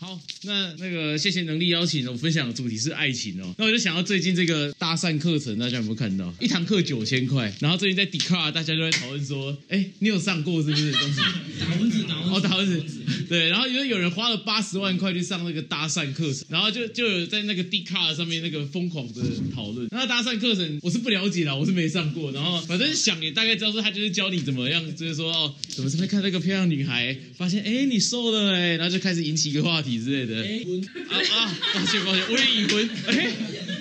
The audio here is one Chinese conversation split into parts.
好，那那个谢谢能力邀请，我分享的主题是爱情哦。那我就想到最近这个搭讪课程，大家有没有看到？一堂课九千块，然后最近在 d c a r 大家就在讨论说，哎，你有上过是不是？东西 打蚊子，打蚊子，哦，打蚊子，对。然后因为有人花了八十万块去上那个搭讪课程，然后就就有在那个 d r 上面那个疯狂的讨论。那搭讪课程我是不了解啦，我是没上过。然后反正想也大概知道说，他就是教你怎么样，就是说哦，怎么这边看那个漂亮女孩，发现哎你瘦了哎，然后就开始引起一个话题之类的。啊啊！抱歉抱歉，我也已婚。哎，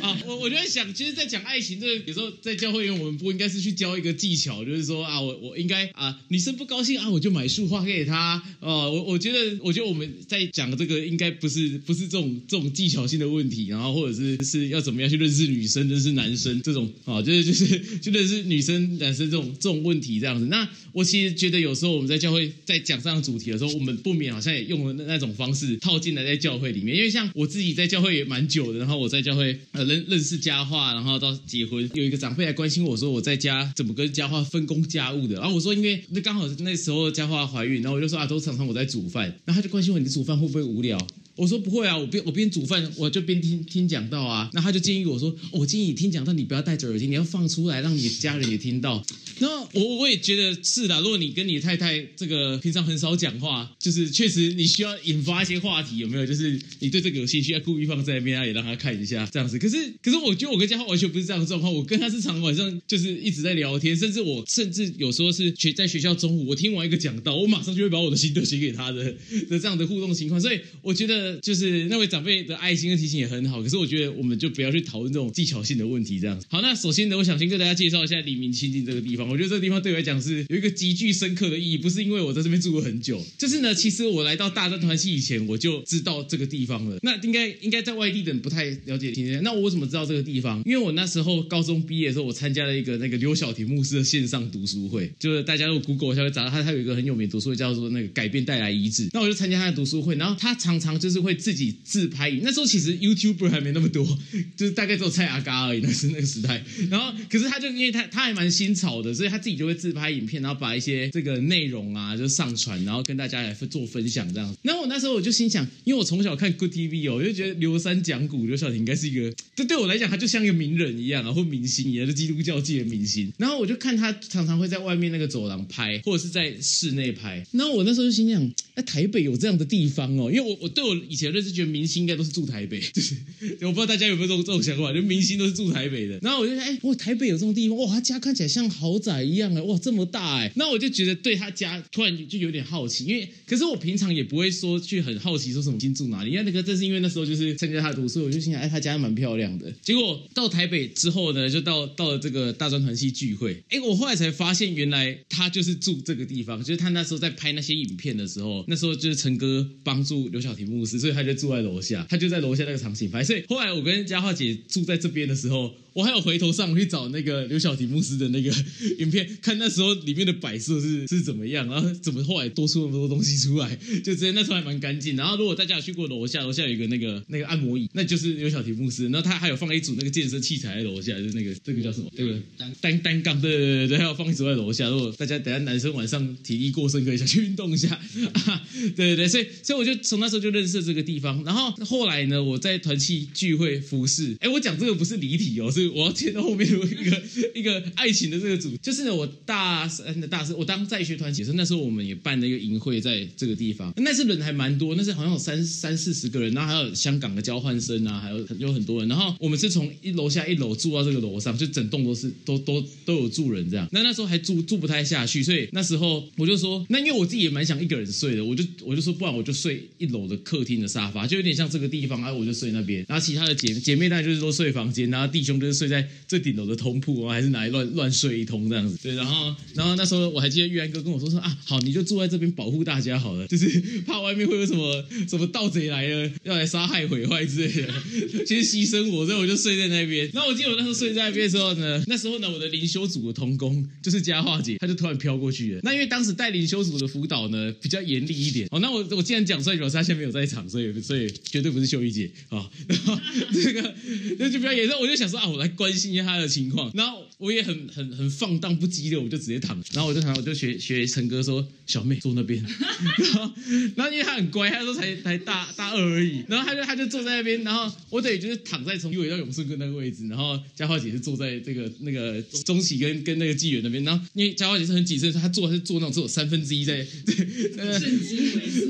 啊，我我就在想，其实，在讲爱情这个，有时候在教会，我们不应该是去教一个技巧，就是说啊，我我应该啊，女生不高兴啊，我就买束花给她。哦，我我觉得，我觉得我们在讲这个，应该不是不是这种这种技巧性的问题，然后或者是是要怎么样去认识女生、认识男生这种啊，就是就是就认识女生、男生这种这种问题这样子。那我其实觉得，有时候我们在教会在讲这样主题的时候，我们不免好像也用了那那种方式套进来在教会里。面，因为像我自己在教会也蛮久的，然后我在教会呃认认识佳话，然后到结婚，有一个长辈来关心我说我在家怎么跟佳话分工家务的，然后我说因为那刚好那时候佳话怀孕，然后我就说啊都常常我在煮饭，然后他就关心我你煮饭会不会无聊。我说不会啊，我边我边煮饭，我就边听听讲道啊。那他就建议我说，我建议你听讲道，你不要戴着耳机，你要放出来，让你家人也听到。那我我也觉得是的。如果你跟你太太这个平常很少讲话，就是确实你需要引发一些话题，有没有？就是你对这个有兴趣，要故意放在那边，也让他看一下这样子。可是可是我觉得我跟嘉浩完全不是这样的状况，我跟他是常晚上就是一直在聊天，甚至我甚至有时候是学在学校中午，我听完一个讲道，我马上就会把我的心得写给他的的这样的互动情况。所以我觉得。就是那位长辈的爱心跟提醒也很好，可是我觉得我们就不要去讨论这种技巧性的问题，这样。好，那首先呢，我想先跟大家介绍一下黎明亲近这个地方。我觉得这个地方对我来讲是有一个极具深刻的意义，不是因为我在这边住过很久，就是呢，其实我来到大专团系以前，我就知道这个地方了。那应该应该在外地的人不太了解今天。那我怎么知道这个地方？因为我那时候高中毕业的时候，我参加了一个那个刘晓婷牧师的线上读书会，就是大家如果 Google 一下会找到他，他有一个很有名读书会叫做那个改变带来医治。那我就参加他的读书会，然后他常常就是会自己自拍影。那时候其实 YouTuber 还没那么多，就是大概只有蔡阿嘎而已，那是那个时代。然后，可是他就因为他他还蛮新潮的，所以他自己就会自拍影片，然后把一些这个内容啊就上传，然后跟大家来做分享这样。然后我那时候我就心想，因为我从小看 Good TV 哦，我就觉得刘三讲古刘晓婷应该是一个，这对我来讲他就像一个名人一样啊，或明星一样，就基督教界的明星。然后我就看他常常会在外面那个走廊拍，或者是在室内拍。然后我那时候就心想，哎，台北有这样的地方哦，因为我我对我以前认识觉得明星应该都是住台北，就是我不知道大家有没有这种这种想法，就明星都是住台北的。然后我就想，哎，哇，台北有这种地方，哇，他家看起来像豪宅一样哎，哇，这么大哎。那我就觉得对他家突然就有点好奇，因为可是我平常也不会说去很好奇说什么新住哪里，因为那个正是因为那时候就是参加他的读书，我就心想，哎，他家蛮漂亮的。结果到台北之后呢，就到到了这个大专团系聚会，哎，我后来才发现原来他就是住这个地方，就是他那时候在拍那些影片的时候，那时候就是陈哥帮助刘晓婷牧师，所以他就住在楼下，他就在楼下那个场景拍。所以后来我跟佳桦姐住在这边的时候。我还有回头上去找那个刘小提牧师的那个 影片，看那时候里面的摆设是是怎么样，然后怎么后来多出那么多东西出来，就直接那时候还蛮干净。然后如果大家有去过楼下，楼下有一个那个那个按摩椅，那就是刘小提牧师。然后他还有放一组那个健身器材在楼下，就是那个这个叫什么？这个单单单杠，对对对对，还有放一组在楼下。如果大家等下男生晚上体力过剩，可以下去运动一下。啊 对对对，所以所以我就从那时候就认识这个地方。然后后来呢，我在团契聚会服侍。哎，我讲这个不是离体哦，是。我要接到后面有一个 一个爱情的这个组，就是呢，我大三的大四，我当在学团解释，那时候我们也办了一个营会在这个地方，那次人还蛮多，那是好像有三三四十个人，然后还有香港的交换生啊，还有有很多人，然后我们是从一楼下一楼住到这个楼上，就整栋都是都都都有住人这样，那那时候还住住不太下去，所以那时候我就说，那因为我自己也蛮想一个人睡的，我就我就说，不然我就睡一楼的客厅的沙发，就有点像这个地方，哎，我就睡那边，然后其他的姐姐妹当然就是都睡房间，然后弟兄就是。睡在最顶楼的通铺，还是哪里乱乱睡一通这样子？对，然后，然后那时候我还记得玉安哥跟我说说啊，好，你就住在这边保护大家好了，就是怕外面会有什么什么盗贼来了要来杀害毁坏之类的，先牺牲我，所以我就睡在那边。然后我记得我那时候睡在那边的时候呢，那时候呢，我的灵修组的童工就是佳化姐，她就突然飘过去了。那因为当时带灵修组的辅导呢比较严厉一点，哦，那我我既然讲出来，表示他现在没有在场，所以所以绝对不是秀玉姐啊。然后 这个那就比较严重，我就想说啊，我来。关心一下他的情况，然后我也很很很放荡不羁的，我就直接躺，然后我就躺，我就学学陈哥说，小妹坐那边，然后然后因为他很乖，他说才才大大二而已，然后他就他就坐在那边，然后我等于就是躺在从鱼尾到永顺哥那个位置，然后嘉华姐是坐在这个那个中喜跟跟那个纪元那边，然后因为嘉华姐是很谨慎，她坐是坐那种只有三分之一在，对。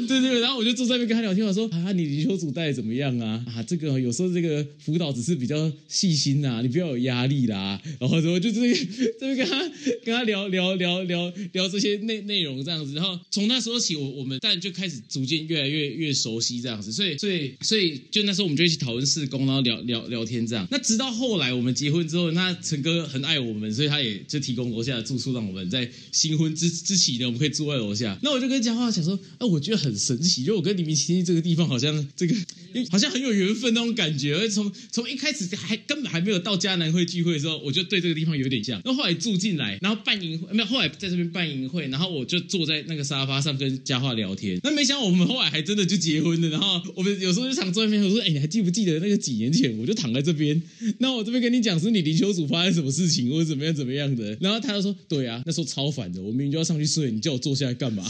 对对，然后我就坐在那边跟他聊天，我说啊，你篮球组带的怎么样啊？啊，这个有时候这个辅导只是比较细心啊你不要有压力啦。然后我就这个这边跟他跟他聊聊聊聊聊这些内内容这样子。然后从那时候起，我我们但就开始逐渐越来越越熟悉这样子。所以所以所以就那时候我们就一起讨论事工，然后聊聊聊天这样。那直到后来我们结婚之后，那陈哥很爱我们，所以他也就提供楼下的住宿，让我们在新婚之之起呢，我们可以住在楼下。那我就跟嘉华讲说，啊，我觉得很神奇，就我跟李明星这个地方好像这个 好像很有缘分那种感觉。而从从一开始还根本还没有到迦南会聚会的时候，我就对这个地方有点像。那后来住进来，然后办营会，没有后来在这边办营会，然后我就坐在那个沙发上跟嘉桦聊天。那没想到我们后来还真的就结婚了。然后我们有时候就常坐在那边，我说，哎，你还记不记得那个几年前我就躺在这边？那我这边跟你讲是你灵修组发生什么事情，或者怎么样怎么样的。然后他就说，对啊，那时候超烦的，我明明就要上去睡，你叫我坐下来干嘛？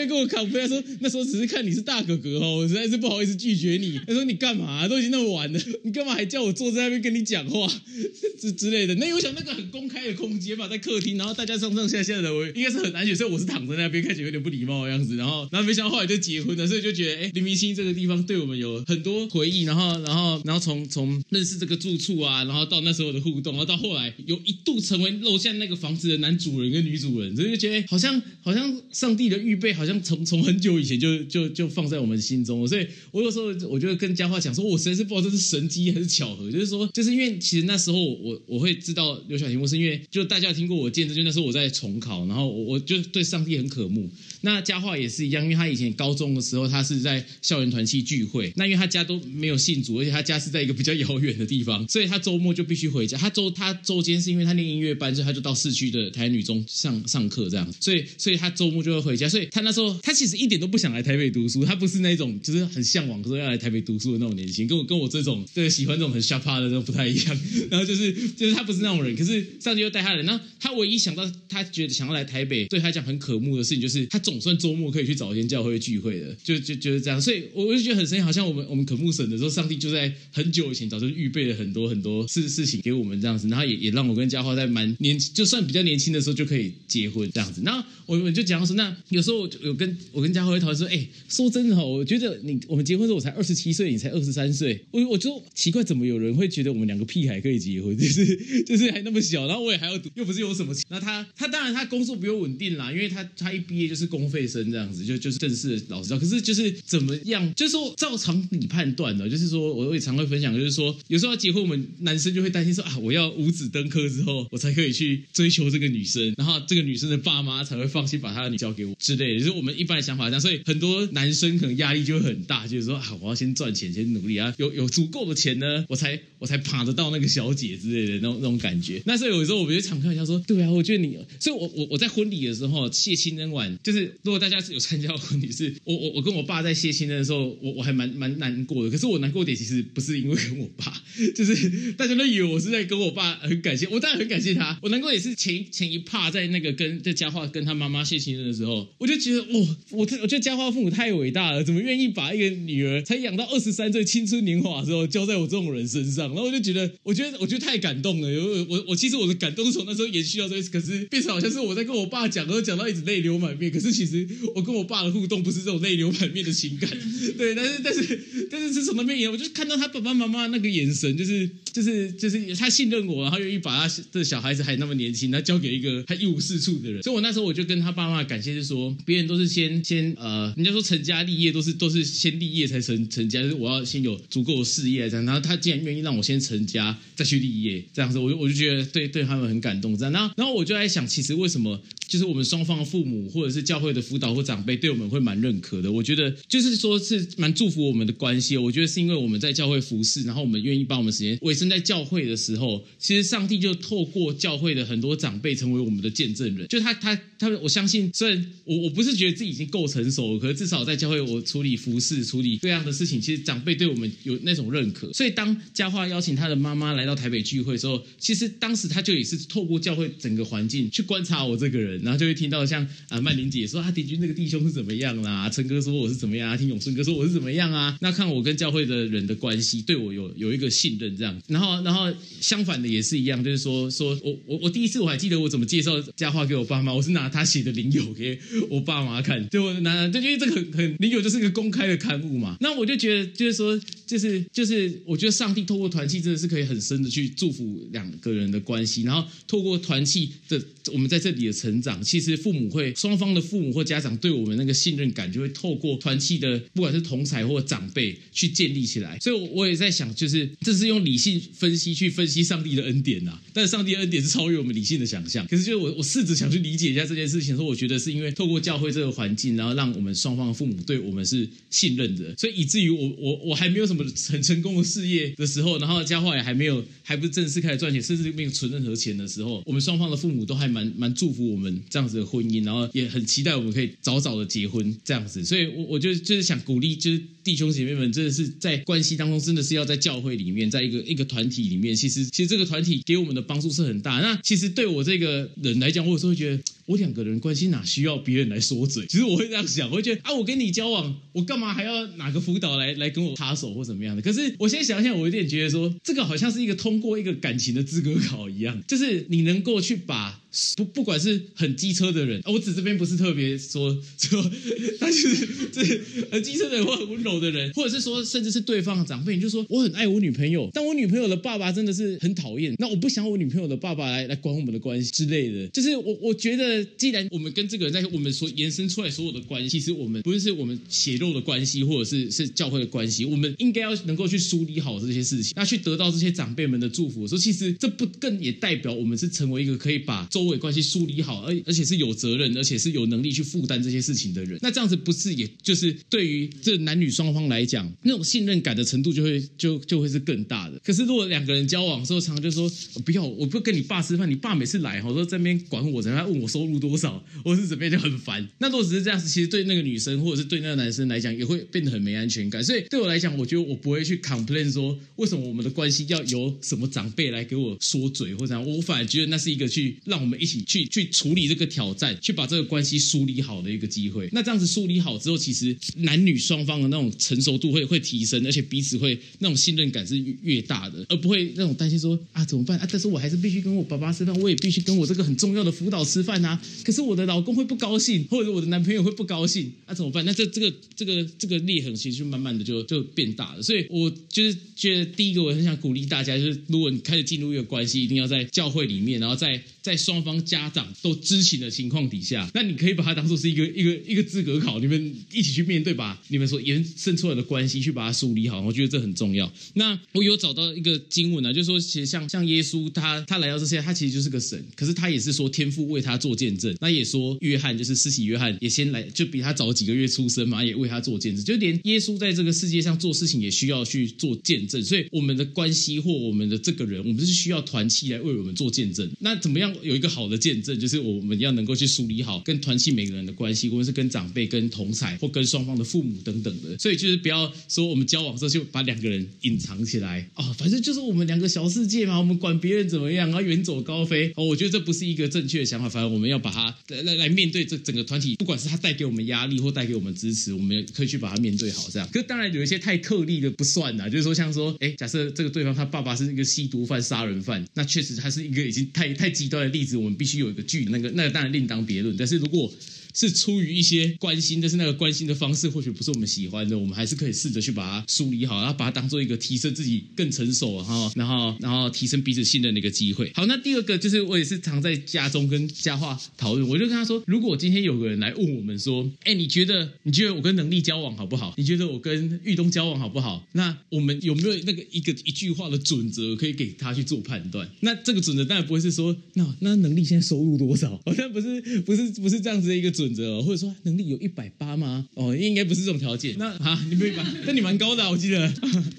他跟我扛飞，他说那时候只是看你是大哥哥哦，我实在是不好意思拒绝你。他说你干嘛、都已经那么晚了，你干嘛还叫我坐在那边跟你讲话 之之类的？那我想那个很公开的空间嘛，在客厅，然后大家上上下下的，我应该是很难选，所以我是躺在那边，看起来有点不礼貌的样子。然后，然后没想到后来就结婚了，所以就觉得哎，黎明星这个地方对我们有很多回忆。然后，然后，然后从从认识这个住处啊，然后到那时候的互动，然后到后来有一度成为楼下那个房子的男主人跟女主人，所以就觉得好像好像上帝的预备，好像从从很久以前就就就放在我们心中了。所以我有时候我就跟佳话讲说，我实在是不知道这是神机还是巧合，就是说，就是因为其实那时候我我会知道刘晓婷，我是因为就大家听过我见证，就那时候我在重考，然后我我就对上帝很渴慕。那佳话也是一样，因为他以前高中的时候，他是在校园团契聚会，那因为他家都没有信主，而且他家是在一个比较遥远的地方，所以他周末就必须回家。他周他周间是因为他练音乐班，所以他就到市区的台女中上上课这样，所以所以他周末就会回家。所以他那时候他其实一点都不想来台北读书，他不是那种就是很向往说要来台北读书的那种年轻，跟我跟我这种对喜欢这种很瞎趴的那种不太一样。然后就是 就是他不是那种人，可是上帝又带他来。然后他唯一想到他觉得想要来台北，对他讲很可慕的事情，就是他总算周末可以去找一间教会聚会的，就就就是这样。所以我就觉得很神奇，好像我们我们可慕神的时候，上帝就在很久以前早就预备了很多很多事事情给我们这样子，然后也也让我跟嘉华在蛮年就算比较年轻的时候就可以结婚这样子。然后我们就讲说，那有时候就有跟我跟嘉华会讨论说，哎，说真的哈，我觉得你我们结婚的时候我才二十七岁，你才二十三岁，我我就奇怪怎么有人会觉得我们两个屁孩可以结婚，就是 就是还那么小，然后我也还要读，又不是有什么钱。那他他当然他工作比我稳定啦，因为他他一毕业就是公费生这样子，就就是正式的老师教。可是就是怎么样，就是说照常理判断的，就是说我也常会分享，就是说有时候要结婚，我们男生就会担心说啊，我要五子登科之后，我才可以去追求这个女生，然后这个女生的爸妈才会放心把她的女交给我之类的，就是我们一般的想法这样。所以很多男生可能压力就会很大，就是说啊，我要先赚钱，先努力啊，有有足够的钱呢，我才我才爬得到那个小姐之类的那种那种感觉。那所以有时候我们就常开玩笑说，对啊，我觉得你，所以我我我在婚礼的时候谢亲恩晚，就是如果大家是有参加婚礼，是我我我跟我爸在谢亲的时候，我我还蛮蛮难过的。可是我难过点其实不是因为跟我爸，就是大家都以为我是在跟我爸很感谢，我当然很感谢他。我难过也是前前一趴在那个跟在佳话跟他妈妈谢亲的时候，我就觉得我，我我觉得佳话父母太伟大了，怎么愿意把一个女儿才养到二十三岁青春年华的时候交在我这种人身上？然后我就觉得，我觉得我觉得太感动了。我我我其实我的感动从那时候延续到这，可是变成好像是我在跟我爸讲，然后讲到一直泪流满面。可是其实我跟我爸的互动不是这种泪流满面的情感，对，但是但是但是是从那边演，我就看到他爸爸妈妈那个眼神，就是就是就是他信任我，然后愿意把他的小孩子还那么年轻，他交给一个他一无是处的人。所以我那时候我就跟他爸妈感谢，是说别人都是先先呃，人家说成家立业都是都是先立业才成成家，就是我要先有足够的事业这样。然后他竟然愿意让我先成家再去立业这样子，我就我就觉得对对他们很感动这样。然后然后我就在想，其实为什么就是我们双方父母或者是教会的辅导或长辈对我们会蛮认可的？我觉得就是说是蛮祝福我们的关系。我觉得是因为我们在教会服侍，然后我们愿意把我们时间为身在教会的时候，其实上帝就透过教会的很多长辈成为我们的见证人。就他他他，我相信，虽然我我不是觉得自己已经够成熟，可是至少在教会我处理服饰、处理各样的事情，其实长辈对我们有那种认可。所以当佳桦邀请他的妈妈来到台北聚会的时候，其实当时他就也是透过教会整个环境去观察我这个人，然后就会听到像啊曼玲姐说啊，敌军那个弟兄是怎么样啦，陈哥说我是怎么样啊，听永顺哥说我是怎么样啊，那看我跟教会的人的关系，对我有有一个信任这样。然后然后相反的也是一样，就是说说我我我第一次我还记得我怎么介绍佳话给我爸妈，我是拿他写的灵友给我爸妈看，就我拿就因为这个很很灵友就是个公开的刊物嘛，那我就觉得就是说就是就是我觉得上帝透过团契真的是可以很深的去祝福两个人的关系，然后透过团契的我们在这里的成长，其实父母会双方的父母或家长对我们那个信任感就会透过团契的不管是同才或长辈去建立起来，所以我我也在想，就是这是用理性分析去分析上帝的恩典呐、但是上帝的恩典是超越我们理性的想象。可是就是我我试着想去理解一下这件事情，说我觉得是因为透过教会这个环境，然后让我们双方的父母对我们是信任的，所以以至于我我我还没有什么很成功的事业的时候，然后家话也还没有还不是正式开始赚钱，甚至没有存任何钱的时候，我们双方的父母都还蛮蛮祝福我们这样子的婚姻，然后也很期待我们可以早早的结婚这样子。所以我我就就是想鼓励，就是弟兄姐妹们，真的是在关系当中，真的是要在教会里面，在一个一个团体里面，其实其实这个团体给我们的帮助是很大。那其实对我这个人来讲，我有时候会觉得，我两个人关系哪需要别人来说嘴？其实我会这样想，我会觉得啊，我跟你交往，我干嘛还要哪个辅导来来跟我插手或怎么样的？可是我现在想想，我有点觉得说，这个好像是一个通过一个感情的资格考一样，就是你能够去把。不，不管是很机车的人，我指这边不是特别说说，他就是这很机车的人或很温柔的人，或者是说，甚至是对方的长辈，你就说我很爱我女朋友，但我女朋友的爸爸真的是很讨厌，那我不想我女朋友的爸爸来来管我们的关系之类的。就是我我觉得，既然我们跟这个人在我们所延伸出来所有的关系，其实我们不是我们血肉的关系，或者是是教会的关系，我们应该要能够去梳理好这些事情，那去得到这些长辈们的祝福。说其实这不更也代表我们是成为一个可以把周围关系梳理好，而而且是有责任，而且是有能力去负担这些事情的人。那这样子不是也就是对于这男女双方来讲，那种信任感的程度就会就就会是更大的。可是如果两个人交往的时候，常常就说不要，我不跟你爸吃饭，你爸每次来哈都在边管我，在那问我收入多少，我是怎么样就很烦。那如果只是这样子，其实对那个女生或者是对那个男生来讲，也会变得很没安全感。所以对我来讲，我觉得我不会去 complain 说为什么我们的关系要由什么长辈来给我说嘴或者怎样，我反而觉得那是一个去让我们们一起去去处理这个挑战，去把这个关系梳理好的一个机会。那这样子梳理好之后，其实男女双方的那种成熟度会会提升，而且彼此会那种信任感是越大的，而不会那种担心说啊怎么办啊？但是我还是必须跟我爸爸吃饭，我也必须跟我这个很重要的辅导吃饭啊。可是我的老公会不高兴，或者我的男朋友会不高兴，那、怎么办？那这这个这个这个裂痕其实就慢慢的就就变大了。所以我就是觉得第一个我很想鼓励大家，就是如果你开始进入一个关系，一定要在教会里面，然后在在双方家长都知情的情况底下，那你可以把它当做是一个一个一个资格考，你们一起去面对，吧你们所延伸出来的关系去把它梳理好。我觉得这很重要。那我有找到一个经文啊，就是说其实像像耶稣他他来到这些，他其实就是个神，可是他也是说天父为他做见证。那也说约翰就是施洗约翰也先来，就比他早几个月出生嘛，也为他做见证。就连耶稣在这个世界上做事情也需要去做见证，所以我们的关系或我们的这个人，我们是需要团契来为我们做见证。那怎么样有一个好的见证，就是我们要能够去梳理好跟团契每个人的关系，无论是跟长辈、跟同才或跟双方的父母等等的。所以就是不要说我们交往之后就把两个人隐藏起来哦，反正就是我们两个小世界嘛，我们管别人怎么样，然后远走高飞哦。我觉得这不是一个正确的想法，反正我们要把它来来来面对这整个团体，不管是他带给我们压力或带给我们支持，我们可以去把它面对好。这样，可当然有一些太特例的不算呐，就是说像说，哎，假设这个对方他爸爸是一个吸毒犯、杀人犯，那确实他是一个已经太太极端的例子，我们必须有一个距离，那个那个当然另当别论。但是如果是出于一些关心，但是那个关心的方式或许不是我们喜欢的，我们还是可以试着去把它梳理好，然后把它当做一个提升自己更成熟哈，然后然后提升彼此信任的一个机会。好，那第二个就是我也是常在家中跟佳话讨论，我就跟他说，如果今天有个人来问我们说，哎，你觉得你觉得我跟能力交往好不好？你觉得我跟玉东交往好不好？那我们有没有那个一个一句话的准则可以给他去做判断？那这个准则当然不会是说，那那能力现在收入多少？好像不是不是不是这样子的一个。准则哦，或者说能力有一百八吗？哦，应该不是这种条件。那啊，你没把，那你蛮高的、啊，我记得。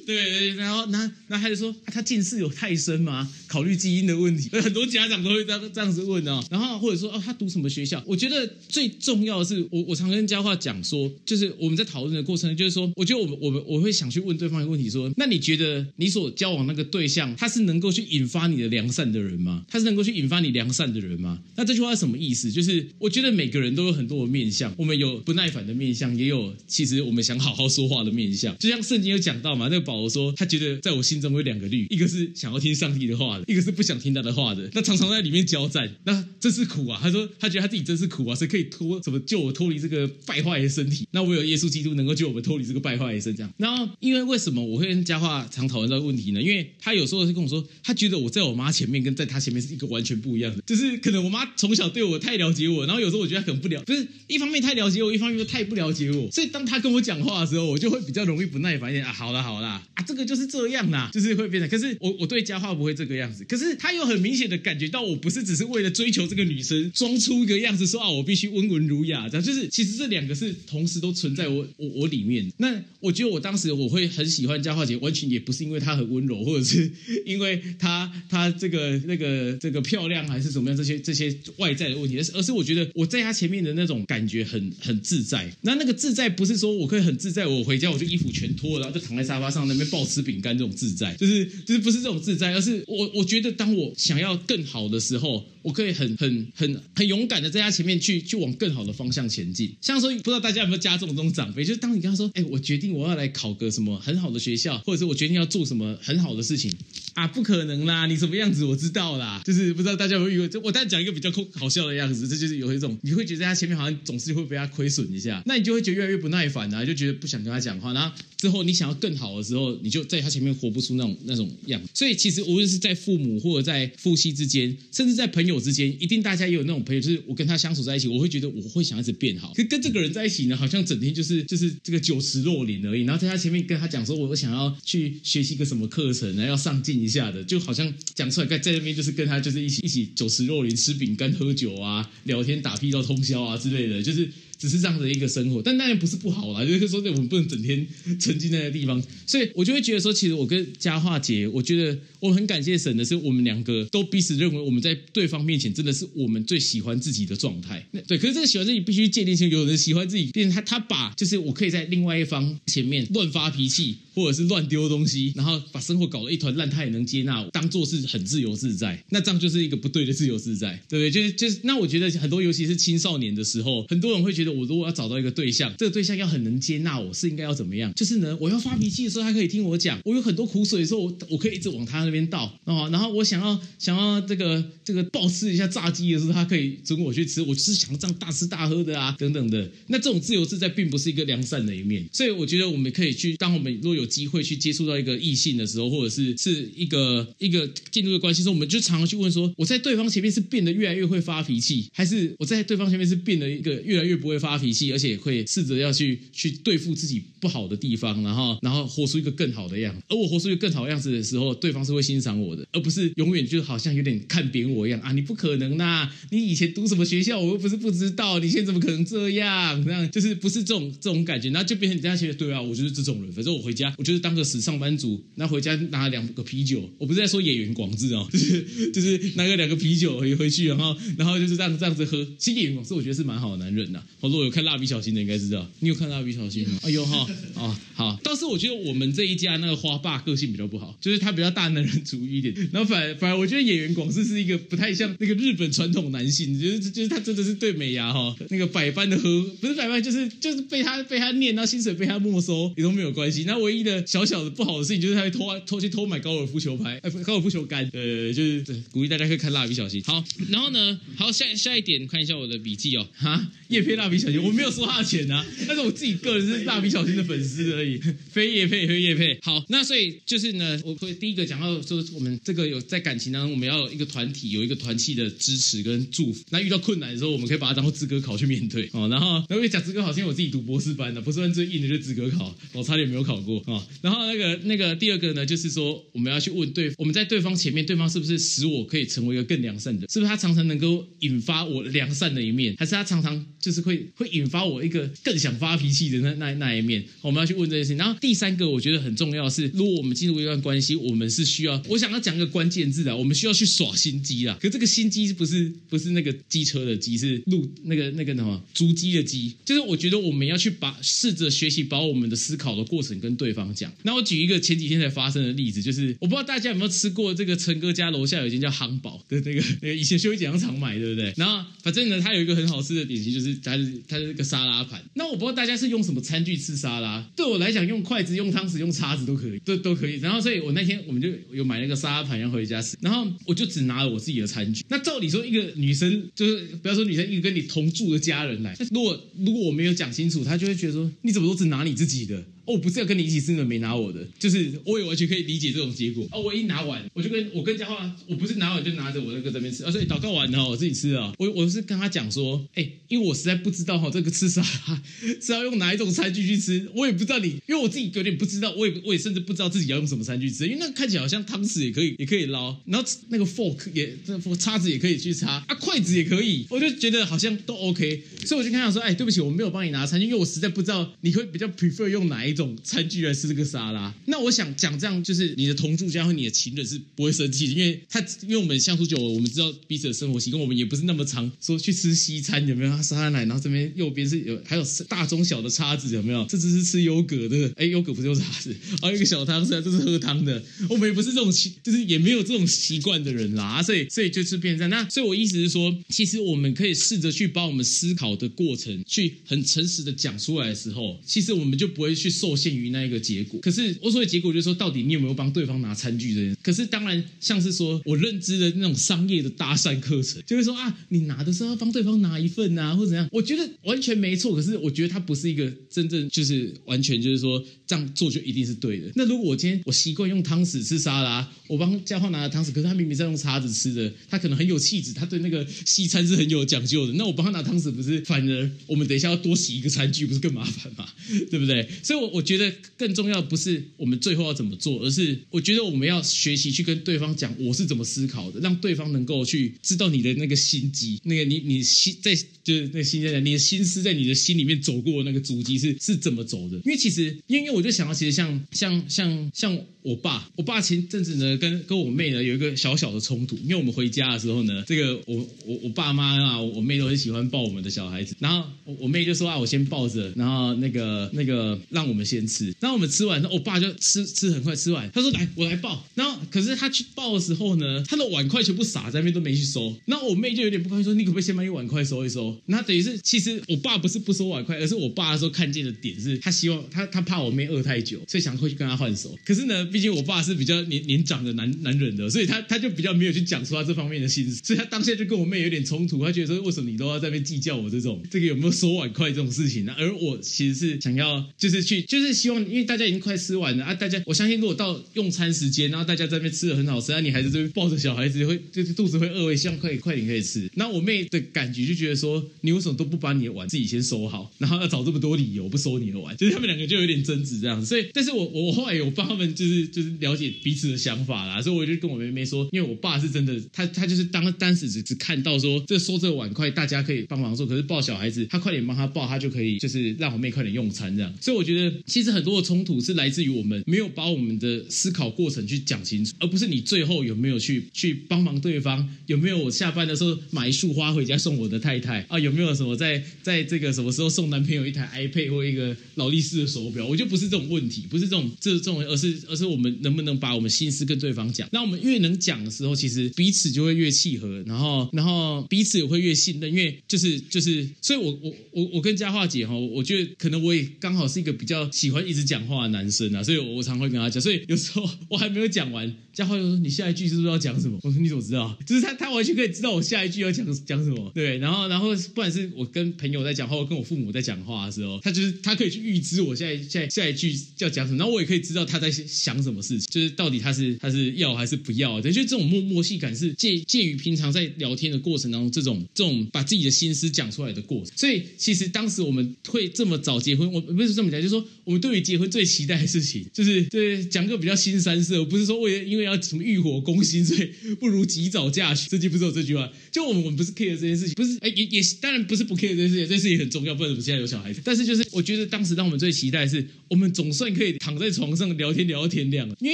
对 对，然后那那他就说、啊他近视有太深吗？考虑基因的问题，很多家长都会这样这样子问哦。然后或者说哦，他读什么学校？我觉得最重要的是，我我常跟佳话讲说，就是我们在讨论的过程，就是说，我觉得我们我们我会想去问对方一个问题，说，那你觉得你所交往那个对象，他是能够去引发你的良善的人吗？他是能够去引发你良善的人吗？那这句话是什么意思？就是我觉得每个人都有很多的面相，我们有不耐烦的面相，也有其实我们想好好说话的面相。就像圣经有讲到嘛，那个保罗说，他觉得在我心中有两个律，一个是想要听上帝的话的，一个是不想听他的话的。那常常在里面交战，那真是苦啊！他说他觉得他自己真是苦啊，谁可以脱怎么救我脱离这个败坏的身体？那我有耶稣基督能够救我们脱离这个败坏的身，这样。然后因为为什么我会跟佳话常讨论这个问题呢？因为他有时候是跟我说，他觉得我在我妈前面跟在他前面是一个完全不一样的，就是可能我妈从小对我太了解我，然后有时候我觉得她很不了，不是一方面太了解我，一方面又太不了解我，所以当他跟我讲话的时候，我就会比较容易不耐烦一点啊。好啦好啦，啊这个就是这样啦，就是会变成。可是我我对佳话不会这个样子，可是他又很明显的感觉到我不是只是为了追求这个女生装出一个样子说啊我必须温文儒雅，这样就是其实这两个是同时都存在我我我里面。那我觉得我当时我会很喜欢佳话姐，完全也不是因为她很温柔，或者是因为她她这个那个这个漂亮还是怎么样这些这些外在的问题，而是而是我觉得我在她前面的那种感觉很很自在。那那个自在不是说我可以很自在，我回家我就衣服全脱了，然后就躺在沙发上那边暴吃饼干这种自在，就是就是不是这种自在，而是我我觉得当我想要更好的时候，我可以很很很很勇敢的在他前面去去往更好的方向前进。像说不知道大家有没有加重这种长辈，就是当你跟他说，哎，我决定我要来考个什么很好的学校，或者是我决定要做什么很好的事情。啊，不可能啦，你什么样子我知道啦，就是不知道大家有没有遇过，就我再讲一个比较好笑的样子，这就是有一种你会觉得他前面好像总是会被他亏损一下，那你就会觉得越来越不耐烦啊，就觉得不想跟他讲话，然后之后你想要更好的时候，你就在他前面活不出那种那种样。所以其实无论是在父母或者在夫妻之间，甚至在朋友之间，一定大家也有那种朋友，就是我跟他相处在一起，我会觉得我会想一直变好。可跟这个人在一起呢，好像整天就是就是这个酒池肉林而已。然后在他前面跟他讲说，我想要去学习个什么课程，然后要上进一下的，就好像讲出来在在那边就是跟他就是一起一起酒池肉林，吃饼干、喝酒啊，聊天打屁到通宵啊之类的，就是。只是这样的一个生活，但当然不是不好啦，就是说我们不能整天沉浸在那个地方，所以我就会觉得说，其实我跟佳化姐，我觉得我很感谢神的是，我们两个都彼此认为我们在对方面前真的是我们最喜欢自己的状态。那对，可是这个喜欢自己必须界定清，有人喜欢自己，变成他他把就是我可以在另外一方前面乱发脾气，或者是乱丢东西，然后把生活搞得一团烂，他也能接纳，当做是很自由自在。那这样就是一个不对的自由自在，对不对？就是就是，那我觉得很多，尤其是青少年的时候，很多人会觉得，我如果要找到一个对象，这个对象要很能接纳我，是应该要怎么样？就是呢，我要发脾气的时候，他可以听我讲；我有很多苦水的时候，我我可以一直往他那边倒啊。然后我想要想要这个这个暴吃一下炸鸡的时候，他可以准我去吃。我就是想要这样大吃大喝的啊，等等的。那这种自由自在，并不是一个良善的一面。所以我觉得我们可以去，当我们如果有机会去接触到一个异性的时候，或者是是一个一个进入的关系时候，我们就常常去问说：我在对方前面是变得越来越会发脾气，还是我在对方前面是变得一个越来越不会发脾气，而且会试着要去去对付自己不好的地方，然后然后活出一个更好的样子。而我活出一个更好的样子的时候，对方是会欣赏我的，而不是永远就好像有点看扁我一样啊！你不可能呐，你以前读什么学校，我又不是不知道，你现在怎么可能这样？这样就是不是这种这种感觉，然后就变成你这样觉得对啊，我就是这种人。反正我回家，我就是当个死上班族，那回家拿两个啤酒，我不是在说演员广志哦，就是就是拿个两个啤酒回回去，然后然后就是这样这样子喝。其实演员广志我觉得是蛮好的男人呐。如果有看蜡笔小新的，应该知道。你有看蜡笔小新吗？哎呦哈啊好，倒是我觉得我们这一家那个花爸个性比较不好，就是他比较大男人主义一点。然后反反而我觉得演员广志是一个不太像那个日本传统男性，就是就是他真的是对美牙哈那个百般的喝，不是百般就是就是被他被他念，然后薪水被他没收也都没有关系。那唯一的小小的不好的事情就是他会偷偷去偷买高尔夫球拍，哎高尔夫球杆，呃就是对鼓励大家可以看蜡笔小新。好，然后呢，好下下一点看一下我的笔记哦哈，叶配蜡笔。小新，我没有收他的钱啊，但是我自己个人是蜡笔小新的粉丝而已，非叶配非叶配。好，那所以就是呢，我会第一个讲到说，我们这个有在感情当中，我们要有一个团体，有一个团契的支持跟祝福。那遇到困难的时候，我们可以把它当做资格考去面对 哦。然后，因为讲资格考，是因为我自己读博士班的，博士班最硬的就是资格考，我差点没有考过啊。然后那个那个第二个呢，就是说我们要去问对，我们在对方前面，对方是不是使我可以成为一个更良善的？是不是他常常能够引发我良善的一面，还是他常常就是会会引发我一个更想发脾气的那那那一面？我们要去问这件事情。然后第三个，我觉得很重要是，如果我们进入一段关系，我们是需要，我想要讲个关键字啊，我们需要去耍心机啦。可这个心机不是不是那个机车的机，是路那个那个什么足迹的机，就是我觉得我们要去把试着学习把我们的思考的过程跟对方讲。那我举一个前几天才发生的例子，就是我不知道大家有没有吃过这个陈哥家楼下有一间叫夯宝的那个那个以前休息讲常买，对不对？然后反正呢，他有一个很好吃的点心，就是它是它是一个沙拉盘。那我不知道大家是用什么餐具吃沙拉，对我来讲，用筷子、用汤匙、用叉子都可以，都都可以。然后所以我那天我们就有买那个沙拉盘要回家吃，然后我就只拿了我自己的餐具。那照理说，一个女生就是不要说女生，一个跟你同住的家人来，如果如果我没有讲清楚，她就会觉得说，你怎么都只拿你自己的？我，不是要跟你一起吃的，没拿我的，就是我也完全可以理解这种结果。哦，我一拿完，我就跟我跟嘉桦，我不是拿完就拿着我那个这边吃，而且祷告完了我自己吃啊。我我是跟他讲说，哎，因为我实在不知道哈，这个吃啥 是要用哪一种餐具去吃，我也不知道你，因为我自己有点不知道，我也我也甚至不知道自己要用什么餐具吃，因为那看起来好像汤匙也可以也可以捞，然后那个 fork 也这叉子也可以去插啊，筷子也可以，我就觉得好像都 OK，所以我就跟他说，哎，对不起，我没有帮你拿餐具，因为我实在不知道你会比较 prefer 用哪一种餐具来。是这个沙拉，那我想讲这样，就是你的同住家和你的情人是不会生气，因为他因为我们相处久了，我们知道彼此的生活习惯，我们也不是那么常说去吃西餐，有没有？沙拉奶，然后这边右边是有还有大中小的叉子，有没有？这只是吃优格的，哎，优格不是用叉子，还有一个小汤匙，这是喝汤的。我们也不是这种习，就是也没有这种习惯的人啦，所以所以就是变成那，所以我意思是说，其实我们可以试着去把我们思考的过程，去很诚实的讲出来的时候，其实我们就不会去受限于那一个。结果，可是我所谓结果就是说，到底你有没有帮对方拿餐具这件事？可是当然，像是说我认知的那种商业的搭讪课程，就会说啊，你拿的时候要帮对方拿一份啊，或怎样？我觉得完全没错。可是我觉得它不是一个真正就是完全就是说这样做就一定是对的。那如果我今天我习惯用汤匙吃沙拉，我帮嘉焕拿了汤匙，可是他明明在用叉子吃的，他可能很有气质，他对那个西餐是很有讲究的。那我帮他拿汤匙，不是反而我们等一下要多洗一个餐具，不是更麻烦吗？对不对？所以，我我觉得更。重要的不是我们最后要怎么做，而是我觉得我们要学习去跟对方讲我是怎么思考的，让对方能够去知道你的那个心机，那个你你心在就是那心在你的心思在你的心里面走过的那个足迹是是怎么走的？因为其实因为我就想到，其实像像像像我爸，我爸前阵子呢跟跟我妹呢有一个小小的冲突，因为我们回家的时候呢，这个我我我爸妈啊，我妹都很喜欢抱我们的小孩子，然后我妹就说啊，我先抱着，然后那个那个让我们先吃，然后我们吃完，我爸就吃吃很快吃完，他说来我来抱，然后可是他去抱的时候呢，他的碗筷全部洒在那边都没去收，然后我妹就有点不高兴，说你可不可以先把你碗筷收一收？那等于是其实我爸不是不收碗筷，而是我爸说看见的点是他希望他他怕我妹饿太久，所以想回去跟他换手。可是呢，毕竟我爸是比较年年长的男男人的，所以他他就比较没有去讲出他这方面的心思，所以他当下就跟我妹有点冲突，他觉得说为什么你都要在那边计较我这种这个有没有收碗筷这种事情呢？而我其实是想要就是去就是希望，因为大家已经快吃完了啊，大家我相信如果到用餐时间，然后大家在那边吃的很好吃，啊，你还在这边抱着小孩子会就是肚子会饿，希望快快点可以吃。那我妹的感觉就觉得说你为什么都不把你的碗自己先收好，然后要找这么多理由不收你的碗，就是他们两个就有点争执这样。所以，但是我我后来有帮他们就是就是了解彼此的想法啦，所以我就跟我妹妹说，因为我爸是真的，他他就是当当时只只看到说这收这个碗筷大家可以帮忙做，可是抱小孩子他快点帮他抱，他就可以就是让我妹快点用餐这样。所以我觉得其实很多的冲突是来自于我们没有把我们的思考过程去讲清楚，而不是你最后有没有去去帮忙对方，有没有我下班的时候买一束花回家送我的太太啊，有没有什么在 在这个什么时候送男朋友一台 iPad 或一个劳力士的手表？我就不是这种问题，不是这种这这种，而是而是我们能不能把我们心思跟对方讲？那我们越能讲的时候，其实彼此就会越契合，然后然后彼此也会越信任，因为就是就是，所以我我我我跟佳桦姐哈，我觉得可能我也刚好是一个比较喜欢一直讲话的男生啊，所以我我常会跟他讲，所以有时候我还没有讲完，嘉浩就说你下一句是不是要讲什么？我说你怎么知道？就是他他完全可以知道我下一句要讲讲什么，对，然后然后不管是我跟朋友在讲话，或跟我父母在讲话的时候，他就是他可以去预知我下一下下一句要讲什么，然后我也可以知道他在想什么事情，就是到底他是他是要还是不要，我觉得这种默默契感是介介于平常在聊天的过程当中，这种这种把自己的心思讲出来的过程，所以其实当时我们会这么早结婚，我不是这么讲，就是说我们对于结婚最期待的事情，就是对讲个比较新三色，不是说为了因为要什么欲火攻心，所以不如及早嫁娶，这句不是有这句话，就我们我们不是 care 这件事情，不是哎也也当然不是不 care 这件事情，这件事情很重要，不然我们现在有小孩子，但是就是我觉得当时让我们最期待的是，我们总算可以躺在床上聊天聊到天亮了，因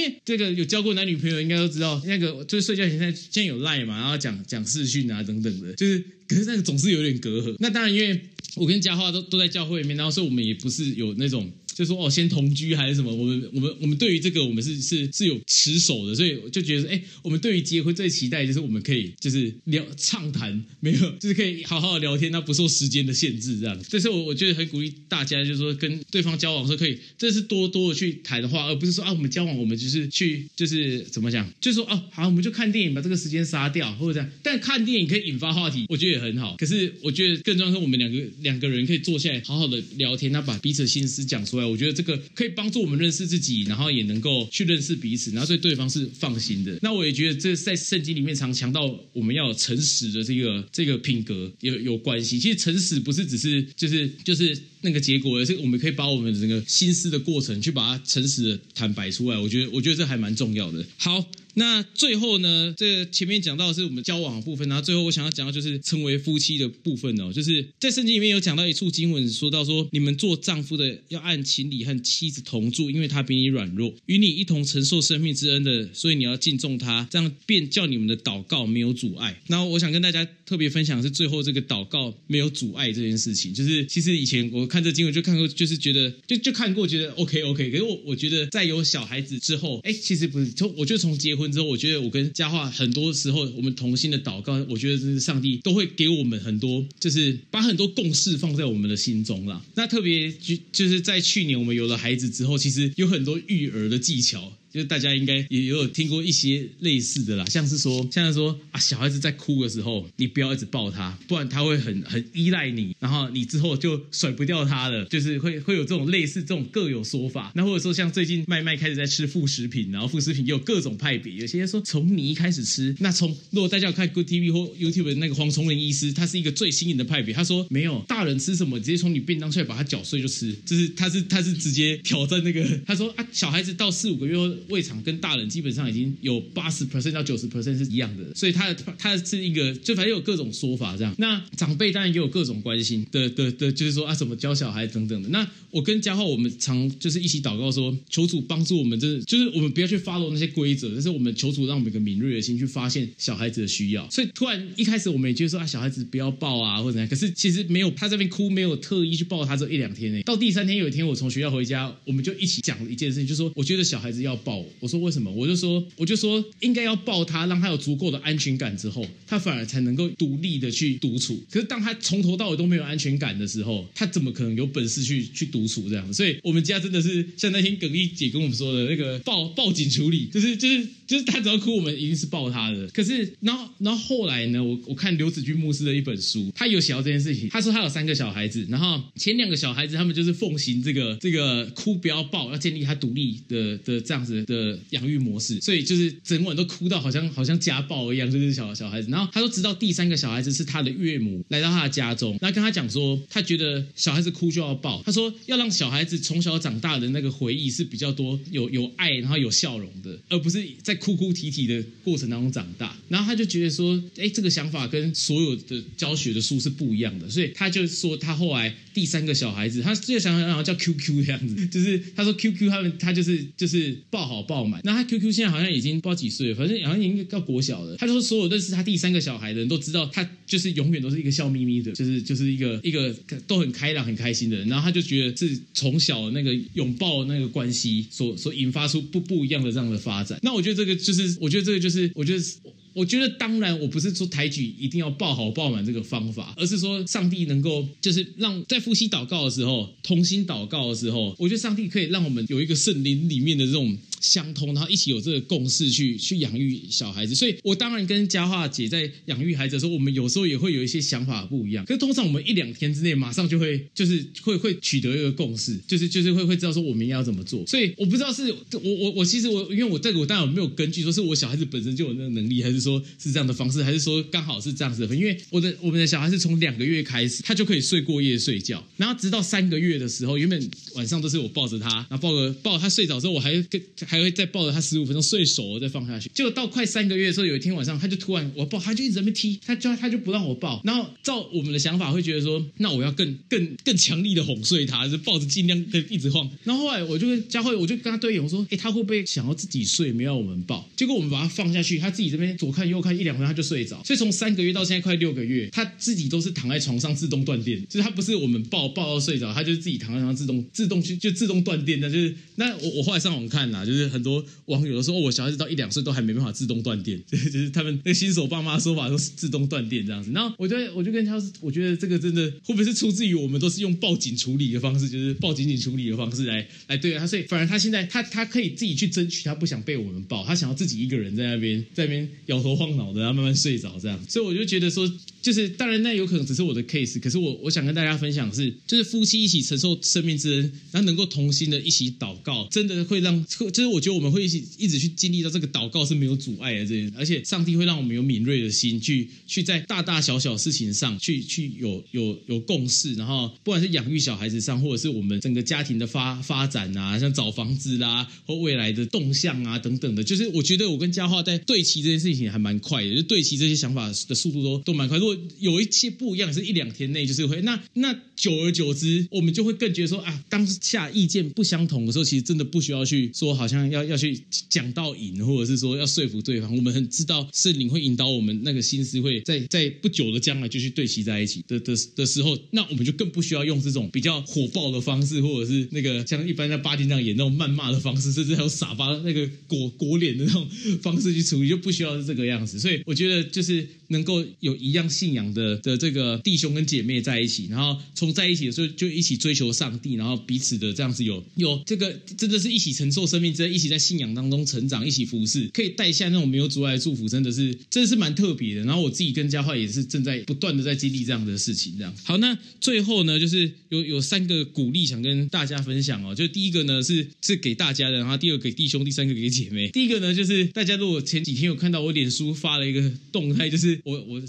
为这个有交过男女朋友应该都知道，那个就是睡觉前现在现在有赖嘛，然后讲讲视讯啊等等的，就是可是那个总是有点隔阂。那当然，因为我跟佳桦都都在教会里面，然后所以我们也不是有那种。就说哦，先同居还是什么？我们我们我们对于这个我们是是是有持守的，所以就觉得哎，我们对于结婚最期待就是我们可以就是聊畅谈，没有 就是可以好好的聊天，那不受时间的限制这样。这是我我觉得很鼓励大家，就是说跟对方交往时候可以，这是多多的去谈的话，而不是说啊我们交往我们就是去就是怎么讲，就是说哦好我们就看电影把这个时间杀掉或者这样。但看电影可以引发话题，我觉得也很好。可是我觉得更重要是我们两个两个人可以坐下来好好的聊天，那把彼此心思讲出来。我觉得这个可以帮助我们认识自己，然后也能够去认识彼此，然后对对方是放心的。那我也觉得这在圣经里面常强调我们要诚实的这个这个品格有有关系。其实诚实不是只是就是就是那个结果，而是我们可以把我们的整个心思的过程去把它诚实的坦白出来。我觉得我觉得这还蛮重要的。好。那最后呢？这前面讲到的是我们交往的部分，然后最后我想要讲到就是成为夫妻的部分哦。就是在圣经里面有讲到一处经文，说到说你们做丈夫的要按情理和妻子同住，因为他比你软弱，与你一同承受生命之恩的，所以你要敬重他，这样便叫你们的祷告没有阻碍。然后我想跟大家特别分享是最后这个祷告没有阻碍这件事情，就是其实以前我看这经文就看过，就是觉得就就看过觉得 OK OK，可是我我觉得在有小孩子之后，哎，其实不是从我就从结婚。之后，我觉得我跟佳桦很多时候，我们同心的祷告，我觉得真是上帝都会给我们很多，就是把很多共识放在我们的心中啦。那特别就就是在去年我们有了孩子之后，其实有很多育儿的技巧。就是大家应该也有听过一些类似的啦，像是说，像是说啊，小孩子在哭的时候，你不要一直抱他，不然他会很很依赖你，然后你之后就甩不掉他了。就是会会有这种类似这种各有说法。那或者说像最近麦麦开始在吃副食品，然后副食品有各种派别，有些人说从泥开始吃。那从如果大家有看 Good TV 或 YouTube 的那个黄崇仁医师，他是一个最新颖的派别。他说没有大人吃什么，直接从你便当出来把它搅碎就吃，就是他是他是直接挑战那个。他说啊，小孩子到四五个月。胃肠跟大人基本上已经有八十 percent 到九十 percent 是一样的，所以他他是一个，就反正有各种说法这样。那长辈当然也有各种关心的的的，就是说啊，怎么教小孩等等的。那我跟嘉浩我们常就是一起祷告说，求主帮助我们，真的就是我们不要去 follow 那些规则，但是我们求主让我们有个敏锐的心去发现小孩子的需要。所以突然一开始我们也就说啊，小孩子不要抱啊或者怎样，可是其实没有他这边哭，没有特意去抱他这一两天呢。到第三天有一天我从学校回家，我们就一起讲了一件事情，就说我觉得小孩子要抱。我说为什么？我就说，我就说应该要抱他，让他有足够的安全感之后，他反而才能够独立的去独处。可是当他从头到尾都没有安全感的时候，他怎么可能有本事去去独处这样？所以我们家真的是像那天耿丽姐跟我们说的那个报报警处理，就是就是就是他只要哭，我们一定是抱他的。可是然后然后后来呢？我我看刘子君牧师的一本书，他有写到这件事情。他说他有三个小孩子，然后前两个小孩子他们就是奉行这个这个哭不要抱，要建立他独立的的这样子的养育模式。所以就是整晚都哭到好像好像家暴一样，就是小小孩子。然后他说，直到第三个小孩子是他的岳母来到他的家中，那跟他讲说，他觉得小孩子哭就要抱。他说要让小孩子从小长大的那个回忆是比较多有有爱，然后有笑容的，而不是在哭哭啼啼的过程当中长大。然后他就觉得说，哎，这个想法跟所有的教学的书是不一样的。所以他就说，他后来第三个小孩子，他这个想法好像叫 QQ 这样子，就是他说 QQ 他们他就是就是抱好抱满。那他 QQ 现在好像已经不知道几岁了，反正好像已经要国小了。他就说，所有认识他第三个小孩的人都知道，他就是永远都是一个笑眯眯的，就是就是一个一个都很开朗、很开心的人。然后他就觉得是从小那个拥抱那个关系所所引发出不不一样的这样的发展。那我觉得这就是，我觉得这个就是，我觉得。我觉得当然我不是说抬举一定要抱好抱满这个方法，而是说上帝能够就是让在夫妻祷告的时候，同心祷告的时候，我觉得上帝可以让我们有一个圣灵里面的这种相通，然后一起有这个共识去去养育小孩子。所以我当然跟佳化姐在养育孩子的时候，我们有时候也会有一些想法不一样。可是通常我们一两天之内马上就会就是会会取得一个共识，就是就是会会知道说我们要怎么做。所以我不知道是我我我其实我因为我这个我当然没有根据说是我小孩子本身就有那个能力，还是说是这样的方式，还是说刚好是这样子的。因为我的我们的小孩是从两个月开始，他就可以睡过夜睡觉，然后直到三个月的时候，原本晚上都是我抱着他，然后抱个抱他睡着之后，我还跟还会再抱着他十五分钟，睡熟了再放下去。结果到快三个月的时候，有一天晚上他就突然我抱，他就一直在那边踢，他就他就不让我抱。然后照我们的想法会觉得说，那我要更更更强力的哄睡他，就抱着尽量跟一直晃。然后后来我就跟佳慧，我就跟他对眼，我说，哎，他会不会想要自己睡，没有我们抱？结果我们把他放下去，他自己这边左看右看一两分他就睡着。所以从三个月到现在快六个月，他自己都是躺在床上自动断电，就是他不是我们抱抱到睡着，他就自己躺在床上自动自动去就自动断电的。就是那我我后来上网看啦，就是是很多网友都说，哦，我小孩子到一两岁都还没办法自动断电，就是他们那新手爸妈说法都是自动断电这样子。然后我就我就跟他说，我觉得这个真的会不会是出自于我们都是用报警处理的方式，就是报警警处理的方式来来对他，所以反而他现在他他可以自己去争取，他不想被我们抱，他想要自己一个人在那边在那边摇头晃脑的，然后慢慢睡着这样。所以我就觉得说，就是当然那有可能只是我的 case，可是我我想跟大家分享的是，就是夫妻一起承受生命之恩，然后能够同心的一起祷告，真的会让，就是我觉得我们会一起一直去经历到这个祷告是没有阻碍的这些，而且上帝会让我们有敏锐的心去去在大大小小事情上去去有有有共识，然后不管是养育小孩子上，或者是我们整个家庭的发发展啊，像找房子啦或未来的动向啊等等的，就是我觉得我跟佳桦在对齐这件事情还蛮快的，就对齐这些想法的速度都都蛮快。果有一些不一样，是一两天内就是会，那那久而久之，我们就会更觉得说啊，当下意见不相同的时候，其实真的不需要去说，好像要要去讲到赢，或者是说要说服对方。我们很知道圣灵会引导我们，那个心思会在在不久的将来就去对齐在一起的的的时候，那我们就更不需要用这种比较火爆的方式，或者是那个像一般在八点档演那种谩骂的方式，甚至还有傻巴那个裹裹脸的那种方式去处理，就不需要是这个样子。所以我觉得就是能够有一样信仰的的这个弟兄跟姐妹在一起，然后从在一起的时候就一起追求上帝，然后彼此的这样子有有这个真的是一起承受生命，真的一起在信仰当中成长，一起服侍，可以带下那种没有阻碍的祝福，真的是真的是蛮特别的。然后我自己跟佳慧也是正在不断的在经历这样的事情，这样。好，那最后呢，就是有有三个鼓励想跟大家分享哦。就第一个呢是是给大家的，然后第二个给弟兄，第三个给姐妹。第一个呢就是大家如果前几天有看到我脸书发了一个动态，就是我我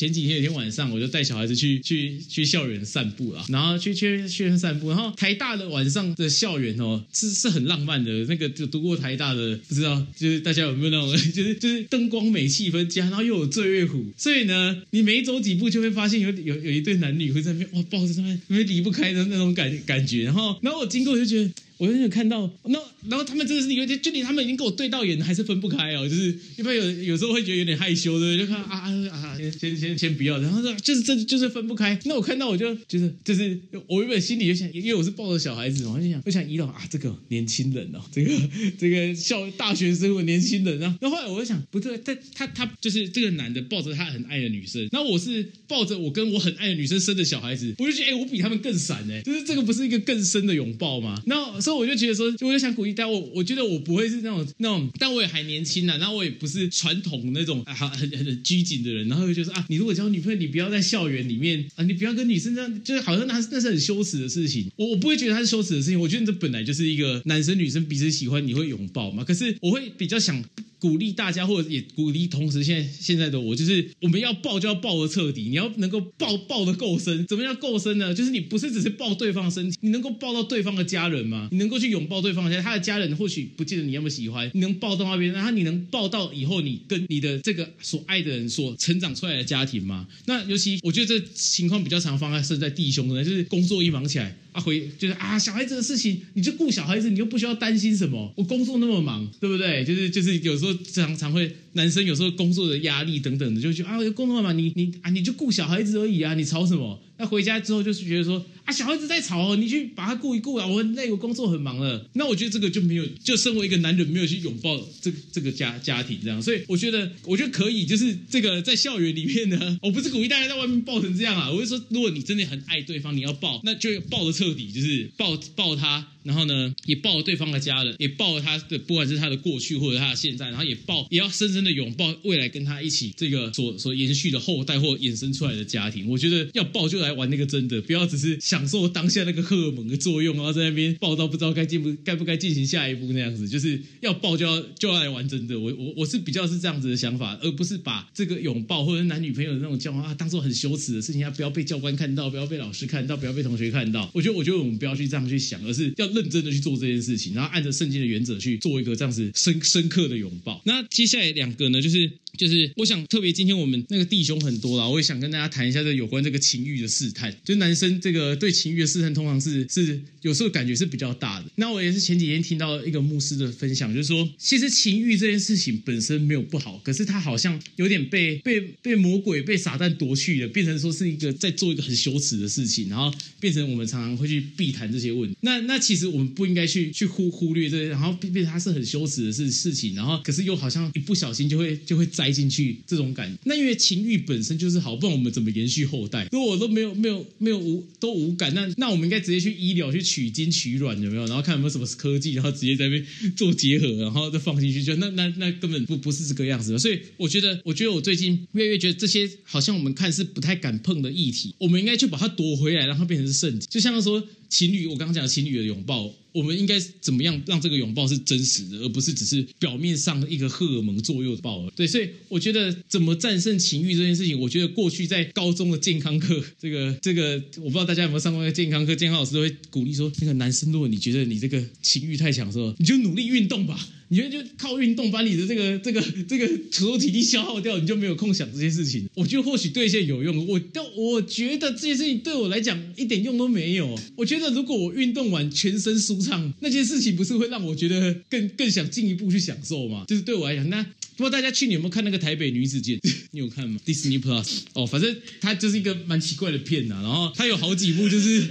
前几天有天晚上我就带小孩子去去去校园散步了，然后去去去散步，然后台大的晚上的校园哦是是很浪漫的，那个就读过台大的不知道，就是大家有没有那种 就是就是灯光美气氛佳，然后又有醉月湖，所以呢你每走几步就会发现有有有一对男女会在那边哇抱着他们，因为离不开的那种感感觉，然后然后我经过我就觉得。我有看到，那然后他们真的是有点，就连他们已经跟我对到眼，还是分不开哦。就是一般有有时候会觉得有点害羞的，就看啊啊啊，先先先先不要，然后说就是这就是分不开。那我看到我就就是就是我原本心里就想，因为我是抱着小孩子嘛，我就想我想移动啊，这个年轻人哦，这个这个校大学生或年轻人，然后然后后来我就想，不对，他他他就是这个男的抱着他很爱的女生，那我是抱着我跟我很爱的女生生的小孩子，我就觉得哎，我比他们更闪哎，就是这个不是一个更深的拥抱吗？那。所以我就觉得说，我就想鼓励但。我我觉得我不会是那种那种，但我也还年轻呢。然后我也不是传统那种啊很很拘谨的人。然后就觉得啊，你如果交女朋友，你不要在校园里面啊，你不要跟女生这样，就是好像那是那是很羞耻的事情。我我不会觉得它是羞耻的事情。我觉得这本来就是一个男生女生彼此喜欢，你会拥抱嘛。可是我会比较想。鼓励大家，或者也鼓励同时，现在现在的我就是我们要抱就要抱的彻底，你要能够抱抱的够深。怎么样够深呢？就是你不是只是抱对方的身体，你能够抱到对方的家人吗？你能够去拥抱对方的家，他的家人或许不记得你那么喜欢，你能抱到那边，然后你能抱到以后你跟你的这个所爱的人所成长出来的家庭吗？那尤其我觉得这情况比较常发生在弟兄的，就是工作一忙起来。啊，回就是啊，小孩子的事情，你就顾小孩子，你又不需要担心什么。我工作那么忙，对不对？就是就是有时候常常会，男生有时候工作的压力等等的，就觉得啊，工作嘛，你你啊，你就顾小孩子而已啊，你吵什么？那回家之后就是觉得说，小孩子在吵哦，你去把他顾一顾啊，我很累，我工作很忙了。那我觉得这个就没有，就身为一个男人没有去拥抱这这个家家庭这样，所以我觉得我觉得可以，就是这个在校园里面呢，我不是鼓励大家在外面抱成这样啊，我是说，如果你真的很爱对方，你要抱，那就抱的彻底，就是抱抱他。然后呢，也抱了对方的家人，也抱了他的，不管是他的过去或者他的现在，然后也抱，也要深深的拥抱未来跟他一起这个所所延续的后代或衍生出来的家庭。我觉得要抱就来玩那个真的，不要只是享受当下那个荷尔蒙的作用，然后在那边抱到不知道该进不该不该进行下一步那样子。就是要抱就要就要来玩真的。我我我是比较是这样子的想法，而不是把这个拥抱或者男女朋友的那种交往啊当做很羞耻的事情，要不要被教官看到，不要被老师看到，不要被同学看到。我觉得我觉得我们不要去这样去想，而是要认真的去做这。件事情，然后按着圣经的原则去做一个这样子深深刻的拥抱。那接下来两个呢，就是就是我想特别今天我们那个弟兄很多啦，我也想跟大家谈一下这有关这个情欲的试探。就男生这个对情欲的试探，通常是是有时候感觉是比较大的。那我也是前几天听到一个牧师的分享，就是说其实情欲这件事情本身没有不好，可是他好像有点被被被魔鬼被撒旦夺去了，变成说是一个在做一个很羞耻的事情，然后变成我们常常会去避谈这些问题。那那其实我们不应该去。去忽忽略这些，然后变变成他是很羞耻的事事情，然后可是又好像一不小心就会就会栽进去这种感。那因为情欲本身就是好，不然我们怎么延续后代？如果我都没有没有没有无都无感，那那我们应该直接去医疗去取精取卵有没有？然后看有没有什么科技，然后直接在那边做结合，然后再放进去，就那那那根本不不是这个样子的。所以我觉得，我觉得我最近越来越觉得这些好像我们看是不太敢碰的议题，我们应该去把它夺回来，让它变成是圣体，就像说。情侣，我刚刚讲情侣的拥抱，我们应该怎么样让这个拥抱是真实的，而不是只是表面上一个荷尔蒙作用的抱？对，所以我觉得怎么战胜情欲这件事情，我觉得过去在高中的健康课，这个这个，我不知道大家有没有上过健康课，健康老师都会鼓励说，那个男生，如果你觉得你这个情欲太强的时候，你就努力运动吧。你觉得就靠运动把你的这个这个这个所有体力消耗掉，你就没有空想这些事情。我觉得或许对一些有用，我都我觉得这些事情对我来讲一点用都没有。我觉得如果我运动完全身舒畅，那些事情不是会让我觉得更更想进一步去享受吗？就是对我来讲，那不知道大家去年有没有看那个台北女子剑？你有看吗？Disney Plus 哦，反正它就是一个蛮奇怪的片呐。然后它有好几部就是。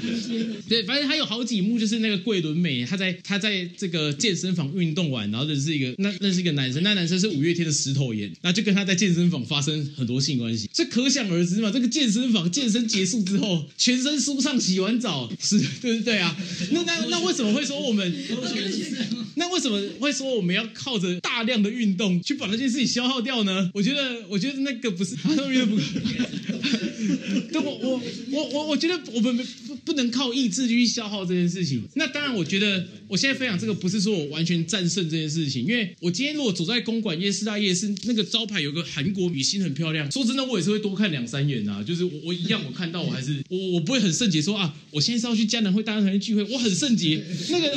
对，反正他有好几幕，就是那个桂纶镁，他在他在这个健身房运动完，然后认识一个那认识一个男生，那男生是五月天的石头岩，那就跟他在健身房发生很多性关系，这可想而知嘛。这个健身房健身结束之后，全身舒畅，洗完澡是，对不对啊？那 那那为什么会说我们？那为什么会说我们要靠着大量的运动去把那件事情消耗掉呢？我觉得，我觉得那个不是，他说不。对，我我我我我觉得我们不不能靠意志去消耗这件事情。那当然，我觉得我现在分享这个不是说我完全战胜这件事情，因为我今天如果走在公馆夜市大夜市，那个招牌有个韩国女星很漂亮，说真的，我也是会多看两三眼啊。就是我我一样，我看到我 还是我我不会很圣洁说啊，我现在是要去江南会大家团聚会，我很圣洁。那个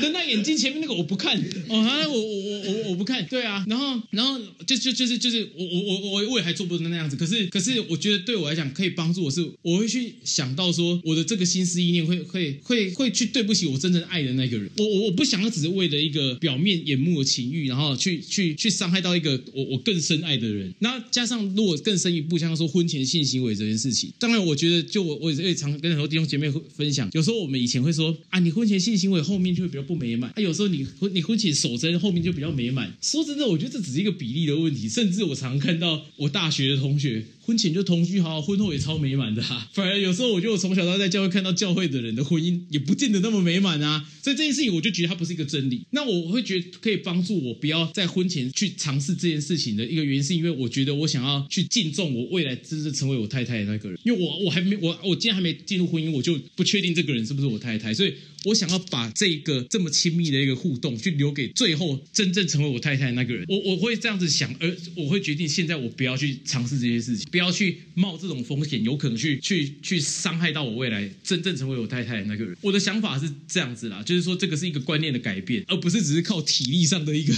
人那眼睛前面那个我不看哦，我我我我我不看，对啊。然后然后就就就是就是我我我我我也还做不成那样子。可是可是我觉得对我来讲可以帮助我是，我会去想到说我的这个心心思意念会会会会去对不起我真正爱的那个人。我我我不想要只是为了一个表面眼目的情欲，然后去去去伤害到一个我我更深爱的人。那加上如果更深一步，像说婚前性行为这件事情，当然我觉得就我我也常跟很多弟兄姐妹分享，有时候我们以前会说啊，你婚前性行为后面就会比较不美满。啊，有时候你婚你婚前守贞后面就比较美满。说真的，我觉得这只是一个比例的问题。甚至我常看到我大学的同学。婚前就同居好，婚后也超美满的哈。反而有时候我觉得我从小到在教会看到教会的人的婚姻也不见得那么美满啊。所以这件事情我就觉得它不是一个真理。那我会觉得可以帮助我不要在婚前去尝试这件事情的一个原因，是因为我觉得我想要去敬重我未来真正成为我太太的那个人。因为我我还没我我今天还没进入婚姻，我就不确定这个人是不是我太太，所以我想要把这个这么亲密的一个互动，去留给最后真正成为我太太的那个人。我我会这样子想，而我会决定现在我不要去尝试这些事情，不要去冒。这种风险有可能去去去伤害到我未来真正成为我太太的那个人。我的想法是这样子啦，就是说这个是一个观念的改变，而不是只是靠体力上的一个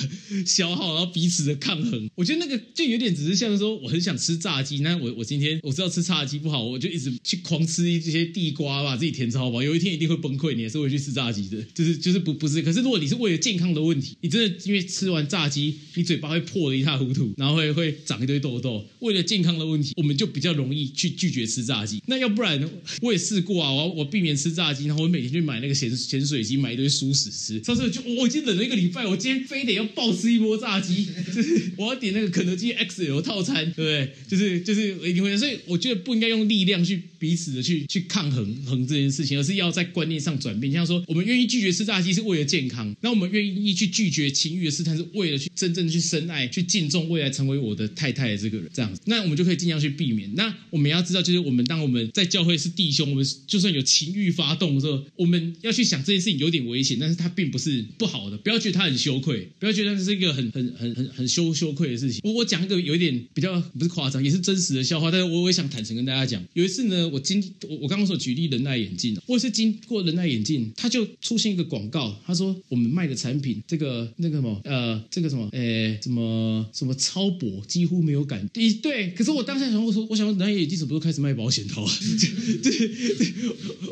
消耗，然后彼此的抗衡。我觉得那个就有点只是像说，我很想吃炸鸡，那我我今天我知道吃炸鸡不好，我就一直去狂吃一些地瓜，吧自己填超饱，有一天一定会崩溃，你也是会去吃炸鸡的，就是就是不不是。可是如果你是为了健康的问题，你真的因为吃完炸鸡，你嘴巴会破的一塌糊涂，然后会会长一堆痘痘，为了健康的问题，我们就比较容易去拒绝吃炸鸡。那要不然我也试过啊，我我避免吃炸鸡，然后我每天去买那个咸咸水鸡，买一堆熟食吃。上次就我已经忍了一个礼拜，我今天非得要暴吃一波炸鸡，就是我要点那个肯德基 XL 套餐，对不对？就是就是一定会，所以我觉得不应该用力量去彼此的去去抗衡衡这件事情，而是要在观念上转变。像他说我们愿意拒绝吃炸鸡是为了健康，那我们愿意去拒绝情欲的试探是为了去真正去深爱、去敬重未来成为我的太太的这个人，这样子，那我们就可以尽量去避免。那我们要知道，就是我们当我们在教会是弟兄，我们就算有情欲发动的时候，我们要去想这件事情有点危险，但是它并不是不好的，不要觉得它很羞愧，不要觉得这是一个很很很很很羞羞愧的事情。我我讲一个有一点比较不是夸张，也是真实的笑话，但是我我也想坦诚跟大家讲，有一次呢，我经我我刚刚所举例人戴眼镜，我也是经过人戴眼镜，他就出现一个广告，他说我们卖的产品这个那个什么呃这个什么呃什么什么超薄，几乎没有感。对对，可是我当下想我说，我想人戴眼镜怎么都开始卖保险套啊？对对，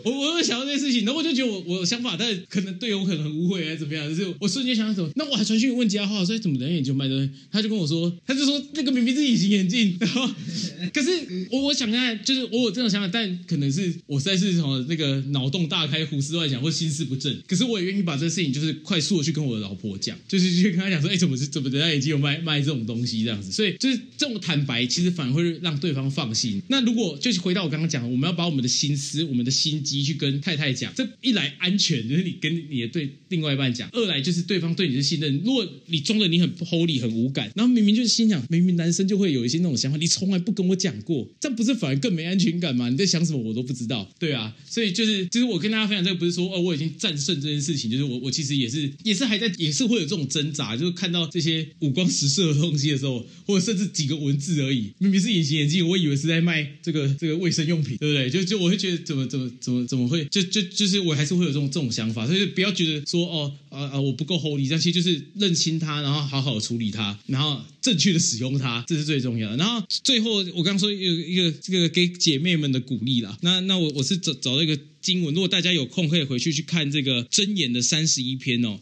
我我有想到这件事情，然后我就觉得我我想法，但可能队友可能很误会还是怎么样，就是我瞬间想到什么，那我还传讯问其他话，说怎么人眼镜卖的？他就跟我说，他就说那个明明是隐形眼镜，然后 可是我我想看，就是我有这种想法，但可能是我实在是什么那个脑洞大开、胡思乱想或心思不正，可是我也愿意把这个事情就是快速的去跟我的老婆讲，就是去跟她讲说，哎，怎么是怎么人家已经有卖卖这种东西这样子，所以就是这种坦白，其实反而会让对方放心。那如果就是回到我刚刚讲，我们要把我们的心思、我们的心机去跟太太讲，这一来安全，就是你跟你的对另外一半讲；二来就是对方对你的信任。如果你装的你很 holy 很无感，然后明明就是心想，明明男生就会有一些那种想法，你从来不跟我讲过，这不是反而更没安全感吗？你在想什么我都不知道，对啊，所以就是就是我跟大家分享这个，不是说我已经战胜这件事情，就是我我其实也是也是还在也是会有这种挣扎，就是看到这些五光十色的东西的时候，或者甚至几个文字而已，明明是隐形眼镜，我以为是在卖这个这个卫生用品，对不对？就就我会觉得怎么怎么怎么怎么会就就就是我还是会有这种这种想法，所以不要觉得说哦啊啊我不够 holy，但其实就是认清它，然后好好处理它，然后正确的使用它，这是最重要的。然后最后我刚刚说有一个这个给姐妹们的鼓励啦，那那我我是找找到一个经文，如果大家有空可以回去去看这个箴言的三十一篇哦。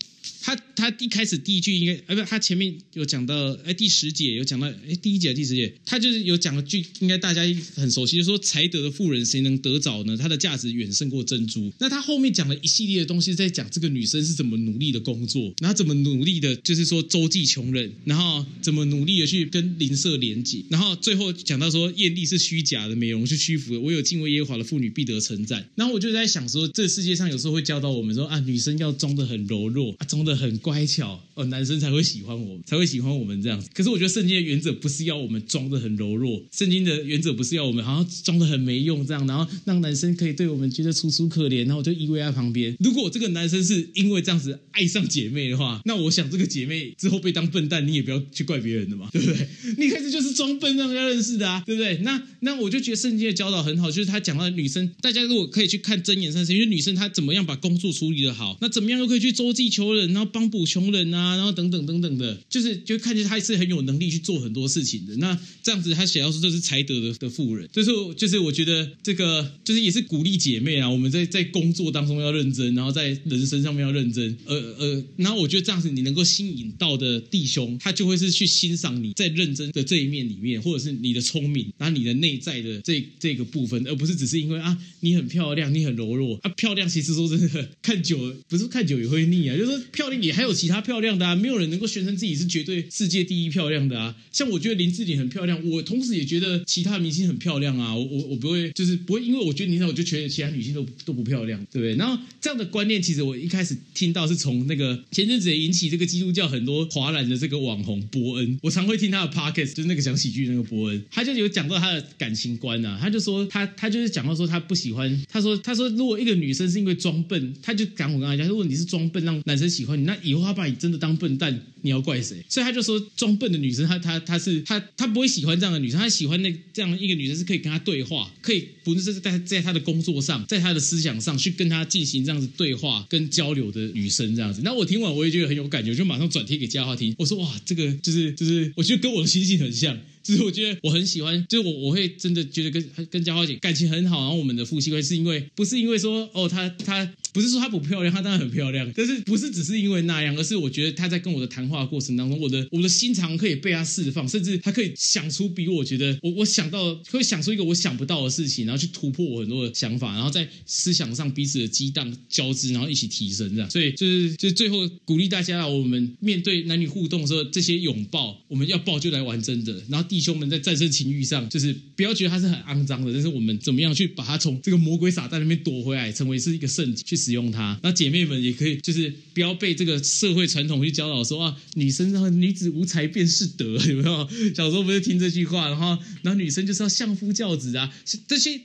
他他一开始第一句应该，哎不，他前面有讲到，哎第十节有讲到，哎第一节第十节，他就是有讲了句，应该大家很熟悉，就说才德的妇人谁能得着呢？她的价值远胜过珍珠。那他后面讲了一系列的东西，在讲这个女生是怎么努力的工作，然后怎么努力的，就是说周济穷人，然后怎么努力的去跟邻舍连接，然后最后讲到说艳丽是虚假的，美容是虚浮的，我有敬畏耶和华的妇女必得称赞。然后我就在想说，这世界上有时候会教导我们说啊，女生要装的很柔弱啊，装的很乖巧哦，男生才会喜欢我，才会喜欢我们这样。可是我觉得圣经的原则不是要我们装的很柔弱，圣经的原则不是要我们好像装的很没用这样，然后让男生可以对我们觉得楚楚可怜，然后我就依偎在旁边。如果这个男生是因为这样子爱上姐妹的话，那我想这个姐妹之后被当笨蛋，你也不要去怪别人的嘛，对不对？你一开始就是装笨让人家认识的啊，对不对？那那我就觉得圣经的教导很好，就是他讲到女生，大家如果可以去看真言三十，因为女生她怎么样把工作处理的好，那怎么样又可以去周济求人，然后帮补穷人啊，然后等等等等的，就是就看见他是很有能力去做很多事情的。那这样子，他写到说这是才德的的妇人，就是就是我觉得这个就是也是鼓励姐妹啊，我们在在工作当中要认真，然后在人生上面要认真。呃呃，然后我觉得这样子你能够吸引到的弟兄，他就会是去欣赏你在认真的这一面里面，或者是你的聪明，然后你的内在的这这个部分，而不是只是因为啊你很漂亮，你很柔弱啊。漂亮其实说真的，看久了不是看久也会腻啊，就是漂亮也还有其他漂亮的，没有人能够宣称自己是绝对世界第一漂亮的啊。像我觉得林志玲很漂亮，我同时也觉得其他明星很漂亮啊。我我我不会就是不会，因为我觉得你那我就觉得其他女性都都不漂亮，对不对？然后这样的观念，其实我一开始听到是从那个前阵子也引起这个基督教很多华人的这个网红伯恩，我常会听他的 podcast，就是那个讲喜剧那个伯恩，他就有讲到他的感情观啊，他就说他他就是讲到说他不喜欢，他说他说如果一个女生是因为装笨，他就讲我刚才讲，如果你是装笨让男生喜欢你，那以后他把你真的当装笨蛋，你要怪谁？所以他就说装笨的女生，她她她是她她不会喜欢这样的女生，她喜欢那这样一个女生是可以跟她对话，可以不是在在她的工作上，在她的思想上去跟她进行这样子对话跟交流的女生这样子。那我听完我也觉得很有感觉，就马上转贴给嘉华听。我说哇，这个就是就是，我觉得跟我的心情很像。就是我觉得我很喜欢，就是我我会真的觉得跟跟嘉华姐感情很好，然后我们的夫妻关系是因为不是因为说哦她她不是说她不漂亮，她当然很漂亮，但是不是只是因为那样，而是我觉得她在跟我的谈话过程当中，我的我的心肠可以被她释放，甚至她可以想出比我觉得我我想到会想出一个我想不到的事情，然后去突破我很多的想法，然后在思想上彼此的激荡交织，然后一起提升这样。所以就是就最后鼓励大家，我们面对男女互动的时候，这些拥抱我们要抱就来玩真的，然后弟兄们在战胜情欲上，就是不要觉得它是很肮脏的，但是我们怎么样去把它从这个魔鬼撒旦那边夺回来，成为是一个圣去使用它。那姐妹们也可以，就是不要被这个社会传统去教导说啊，女生啊女子无才便是德，有没有？小时候不是听这句话，然后然后女生就是要相夫教子啊，这些。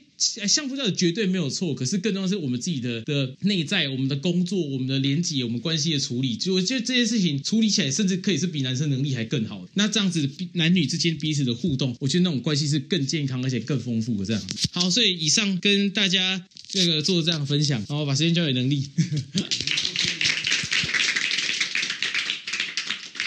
相夫教子绝对没有错，可是更重要是我们自己的的内在，我们的工作，我们的连接，我们关系的处理，就我觉得这件事情处理起来，甚至可以是比男生能力还更好。那这样子男女之间彼此的互动，我觉得那种关系是更健康而且更丰富的。这样好，所以以上跟大家这个做这样的分享，然后把时间交给能力。